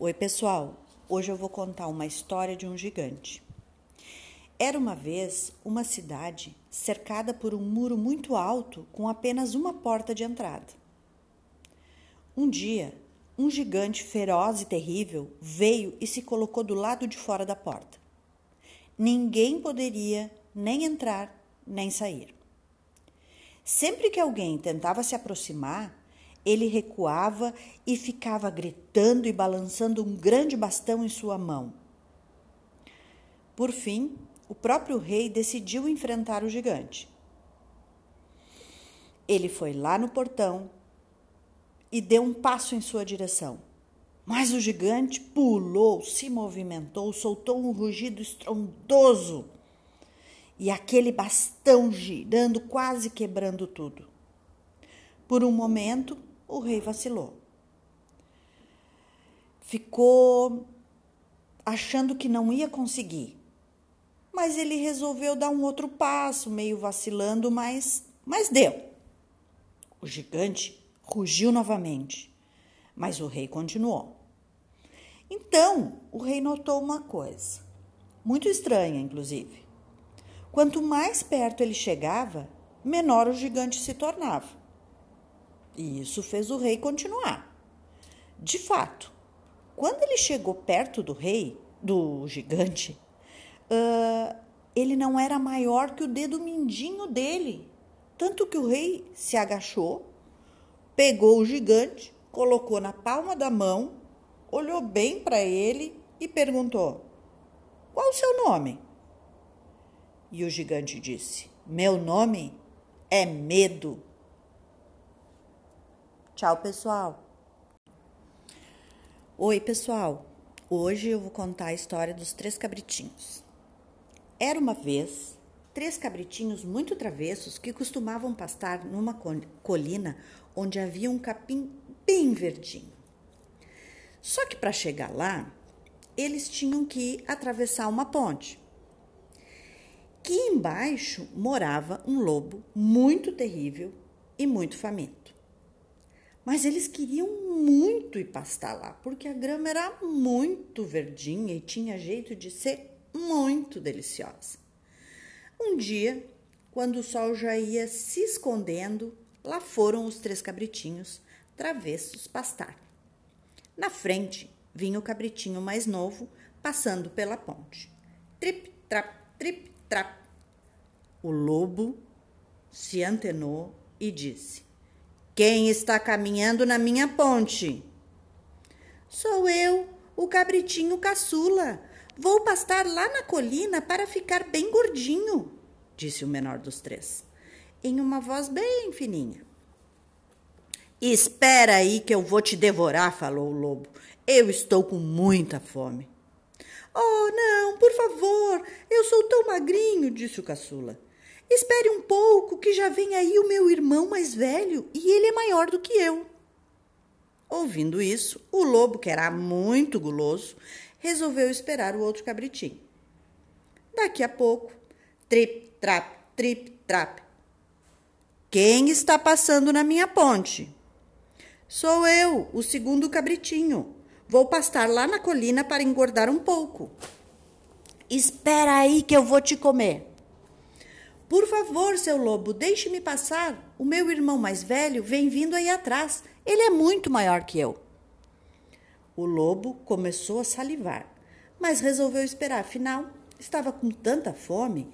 Oi, pessoal. Hoje eu vou contar uma história de um gigante. Era uma vez uma cidade cercada por um muro muito alto com apenas uma porta de entrada. Um dia, um gigante feroz e terrível veio e se colocou do lado de fora da porta. Ninguém poderia nem entrar nem sair. Sempre que alguém tentava se aproximar, ele recuava e ficava gritando e balançando um grande bastão em sua mão. Por fim, o próprio rei decidiu enfrentar o gigante. Ele foi lá no portão e deu um passo em sua direção. Mas o gigante pulou, se movimentou, soltou um rugido estrondoso e aquele bastão girando, quase quebrando tudo. Por um momento, o rei vacilou. Ficou achando que não ia conseguir. Mas ele resolveu dar um outro passo, meio vacilando, mas, mas deu. O gigante rugiu novamente, mas o rei continuou. Então, o rei notou uma coisa, muito estranha, inclusive. Quanto mais perto ele chegava, menor o gigante se tornava. E isso fez o rei continuar. De fato, quando ele chegou perto do rei, do gigante, uh, ele não era maior que o dedo mindinho dele. Tanto que o rei se agachou, pegou o gigante, colocou na palma da mão, olhou bem para ele e perguntou: Qual o seu nome? E o gigante disse: Meu nome é Medo. Tchau, pessoal. Oi, pessoal. Hoje eu vou contar a história dos três cabritinhos. Era uma vez três cabritinhos muito travessos que costumavam pastar numa colina onde havia um capim bem verdinho. Só que para chegar lá, eles tinham que atravessar uma ponte. Que embaixo morava um lobo muito terrível e muito faminto. Mas eles queriam muito ir pastar lá, porque a grama era muito verdinha e tinha jeito de ser muito deliciosa. Um dia, quando o sol já ia se escondendo, lá foram os três cabritinhos travessos pastar. Na frente vinha o cabritinho mais novo passando pela ponte. Trip, trap, trip, trap. O lobo se antenou e disse: quem está caminhando na minha ponte? Sou eu, o cabritinho caçula. Vou pastar lá na colina para ficar bem gordinho, disse o menor dos três, em uma voz bem fininha. Espera aí que eu vou te devorar, falou o lobo. Eu estou com muita fome. Oh, não, por favor, eu sou tão magrinho, disse o caçula. Espere um pouco, que já vem aí o meu irmão mais velho e ele é maior do que eu. Ouvindo isso, o lobo, que era muito guloso, resolveu esperar o outro cabritinho. Daqui a pouco, trip, trap, trip, trap. Quem está passando na minha ponte? Sou eu, o segundo cabritinho. Vou pastar lá na colina para engordar um pouco. Espera aí que eu vou te comer. Por favor, seu lobo, deixe-me passar. O meu irmão mais velho vem vindo aí atrás. Ele é muito maior que eu. O lobo começou a salivar, mas resolveu esperar, afinal, estava com tanta fome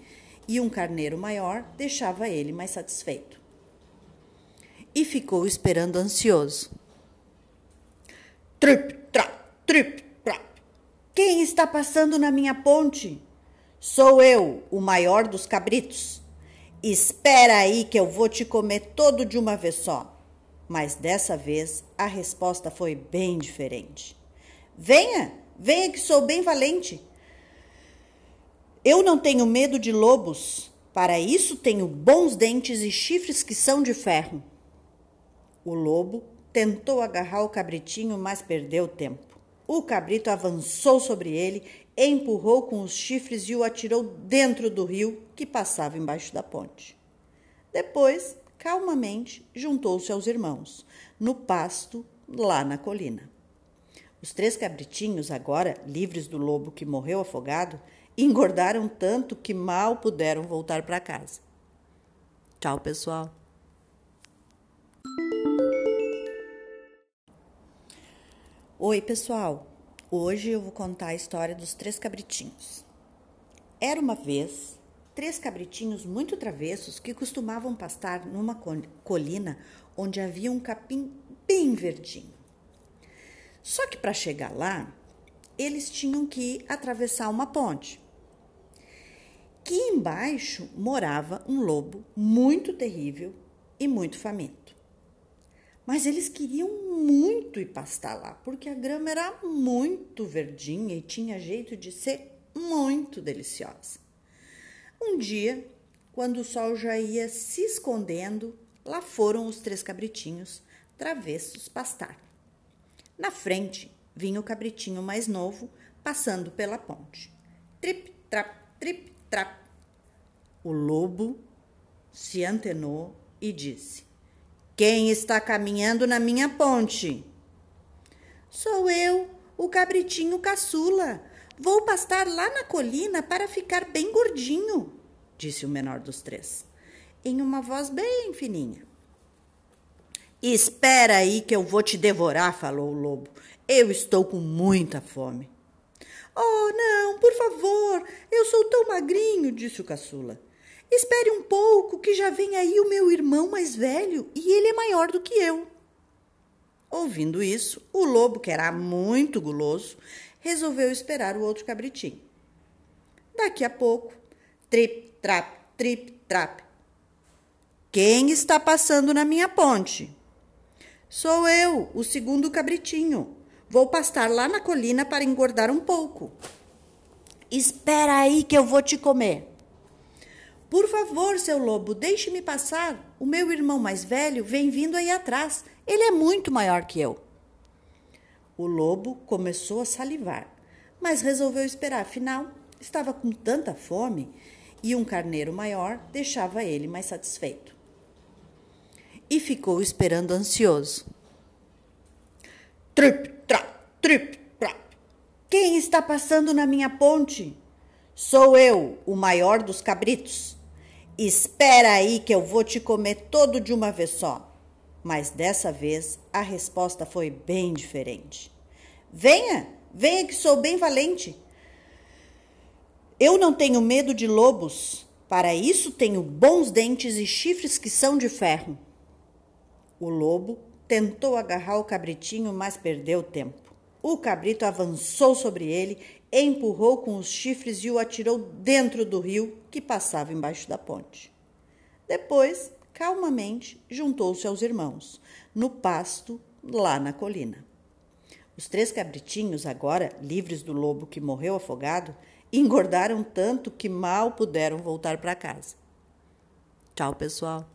e um carneiro maior deixava ele mais satisfeito. E ficou esperando ansioso. Trip, trap, trip, trap. Quem está passando na minha ponte? Sou eu, o maior dos cabritos. Espera aí que eu vou te comer todo de uma vez só. Mas dessa vez a resposta foi bem diferente. Venha, venha que sou bem valente. Eu não tenho medo de lobos. Para isso tenho bons dentes e chifres que são de ferro. O lobo tentou agarrar o cabritinho, mas perdeu tempo. O cabrito avançou sobre ele, empurrou com os chifres e o atirou dentro do rio que passava embaixo da ponte. Depois, calmamente, juntou-se aos irmãos, no pasto lá na colina. Os três cabritinhos, agora livres do lobo que morreu afogado, engordaram tanto que mal puderam voltar para casa. Tchau, pessoal. Oi, pessoal. Hoje eu vou contar a história dos três cabritinhos. Era uma vez três cabritinhos muito travessos que costumavam pastar numa colina onde havia um capim bem verdinho. Só que para chegar lá, eles tinham que atravessar uma ponte. Que embaixo morava um lobo muito terrível e muito faminto. Mas eles queriam muito ir pastar lá, porque a grama era muito verdinha e tinha jeito de ser muito deliciosa. Um dia, quando o sol já ia se escondendo, lá foram os três cabritinhos travessos pastar. Na frente vinha o cabritinho mais novo passando pela ponte. Trip, trap, trip, trap. O lobo se antenou e disse: Quem está caminhando na minha ponte? Sou eu, o cabritinho caçula. Vou pastar lá na colina para ficar bem gordinho, disse o menor dos três, em uma voz bem fininha. Espera aí que eu vou te devorar, falou o lobo. Eu estou com muita fome. Oh, não, por favor, eu sou tão magrinho, disse o caçula. Espere um pouco, que já vem aí o meu irmão mais velho e ele é maior do que eu. Ouvindo isso, o lobo, que era muito guloso, resolveu esperar o outro cabritinho. Daqui a pouco, trip, trap, trip, trap. Quem está passando na minha ponte? Sou eu, o segundo cabritinho. Vou pastar lá na colina para engordar um pouco. Espera aí que eu vou te comer. Por favor, seu lobo, deixe-me passar. O meu irmão mais velho vem vindo aí atrás. Ele é muito maior que eu. O lobo começou a salivar, mas resolveu esperar, afinal, estava com tanta fome e um carneiro maior deixava ele mais satisfeito e ficou esperando ansioso. Trip, trap, trip, trap. Quem está passando na minha ponte? Sou eu, o maior dos cabritos. Espera aí que eu vou te comer todo de uma vez só. Mas dessa vez a resposta foi bem diferente. Venha, venha que sou bem valente. Eu não tenho medo de lobos. Para isso tenho bons dentes e chifres que são de ferro. O lobo tentou agarrar o cabritinho, mas perdeu tempo. O cabrito avançou sobre ele, empurrou com os chifres e o atirou dentro do rio que passava embaixo da ponte. Depois, calmamente, juntou-se aos irmãos, no pasto, lá na colina. Os três cabritinhos, agora livres do lobo que morreu afogado, engordaram tanto que mal puderam voltar para casa. Tchau, pessoal.